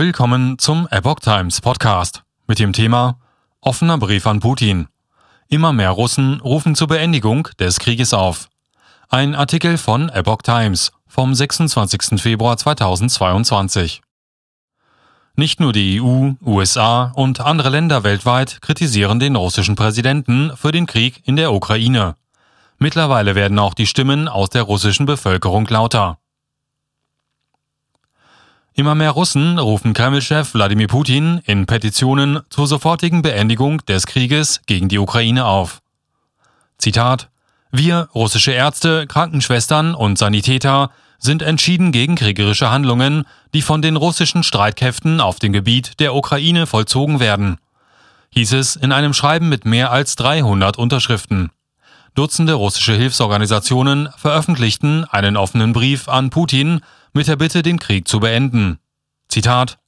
Willkommen zum Epoch Times Podcast mit dem Thema Offener Brief an Putin. Immer mehr Russen rufen zur Beendigung des Krieges auf. Ein Artikel von Epoch Times vom 26. Februar 2022. Nicht nur die EU, USA und andere Länder weltweit kritisieren den russischen Präsidenten für den Krieg in der Ukraine. Mittlerweile werden auch die Stimmen aus der russischen Bevölkerung lauter. Immer mehr Russen rufen Kreml-Chef Wladimir Putin in Petitionen zur sofortigen Beendigung des Krieges gegen die Ukraine auf. Zitat Wir, russische Ärzte, Krankenschwestern und Sanitäter, sind entschieden gegen kriegerische Handlungen, die von den russischen Streitkräften auf dem Gebiet der Ukraine vollzogen werden, hieß es in einem Schreiben mit mehr als 300 Unterschriften. Dutzende russische Hilfsorganisationen veröffentlichten einen offenen Brief an Putin mit der Bitte, den Krieg zu beenden. Zitat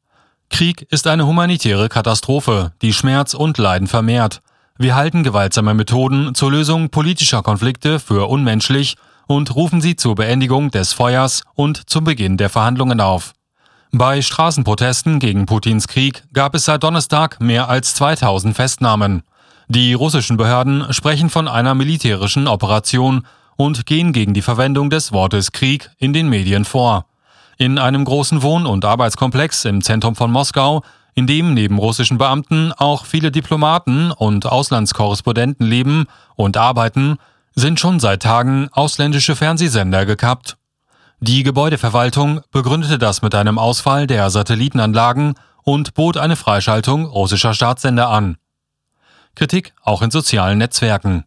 Krieg ist eine humanitäre Katastrophe, die Schmerz und Leiden vermehrt. Wir halten gewaltsame Methoden zur Lösung politischer Konflikte für unmenschlich und rufen sie zur Beendigung des Feuers und zum Beginn der Verhandlungen auf. Bei Straßenprotesten gegen Putins Krieg gab es seit Donnerstag mehr als 2000 Festnahmen. Die russischen Behörden sprechen von einer militärischen Operation und gehen gegen die Verwendung des Wortes Krieg in den Medien vor. In einem großen Wohn- und Arbeitskomplex im Zentrum von Moskau, in dem neben russischen Beamten auch viele Diplomaten und Auslandskorrespondenten leben und arbeiten, sind schon seit Tagen ausländische Fernsehsender gekappt. Die Gebäudeverwaltung begründete das mit einem Ausfall der Satellitenanlagen und bot eine Freischaltung russischer Staatssender an. Kritik auch in sozialen Netzwerken.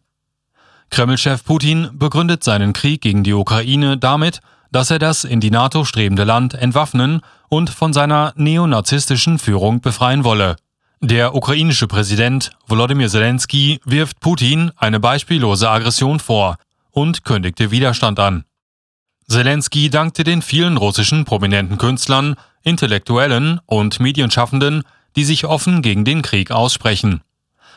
Kreml-Chef Putin begründet seinen Krieg gegen die Ukraine damit, dass er das in die NATO strebende Land entwaffnen und von seiner neonazistischen Führung befreien wolle. Der ukrainische Präsident Volodymyr Zelensky wirft Putin eine beispiellose Aggression vor und kündigte Widerstand an. Zelensky dankte den vielen russischen prominenten Künstlern, Intellektuellen und Medienschaffenden, die sich offen gegen den Krieg aussprechen.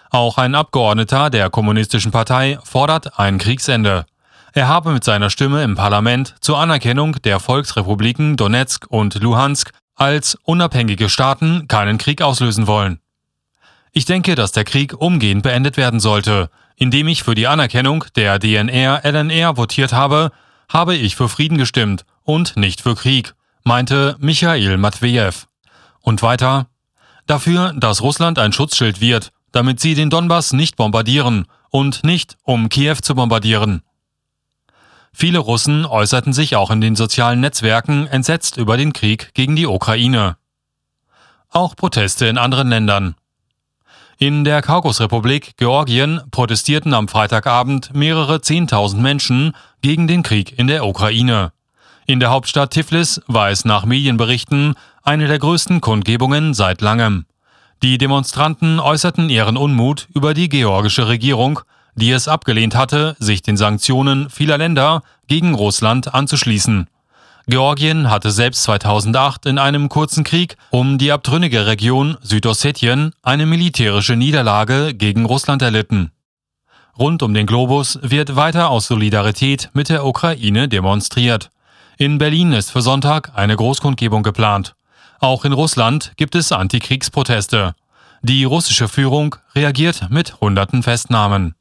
Auch ein Abgeordneter der Kommunistischen Partei fordert ein Kriegsende. Er habe mit seiner Stimme im Parlament zur Anerkennung der Volksrepubliken Donetsk und Luhansk als unabhängige Staaten keinen Krieg auslösen wollen. Ich denke, dass der Krieg umgehend beendet werden sollte. Indem ich für die Anerkennung der DNR-LNR votiert habe, habe ich für Frieden gestimmt und nicht für Krieg, meinte Michael Matvejew. Und weiter, dafür, dass Russland ein Schutzschild wird damit sie den Donbass nicht bombardieren und nicht um Kiew zu bombardieren. Viele Russen äußerten sich auch in den sozialen Netzwerken entsetzt über den Krieg gegen die Ukraine. Auch Proteste in anderen Ländern. In der Kaukusrepublik Georgien protestierten am Freitagabend mehrere Zehntausend Menschen gegen den Krieg in der Ukraine. In der Hauptstadt Tiflis war es nach Medienberichten eine der größten Kundgebungen seit langem. Die Demonstranten äußerten ihren Unmut über die georgische Regierung, die es abgelehnt hatte, sich den Sanktionen vieler Länder gegen Russland anzuschließen. Georgien hatte selbst 2008 in einem kurzen Krieg um die abtrünnige Region Südossetien eine militärische Niederlage gegen Russland erlitten. Rund um den Globus wird weiter aus Solidarität mit der Ukraine demonstriert. In Berlin ist für Sonntag eine Großkundgebung geplant. Auch in Russland gibt es Antikriegsproteste. Die russische Führung reagiert mit hunderten Festnahmen.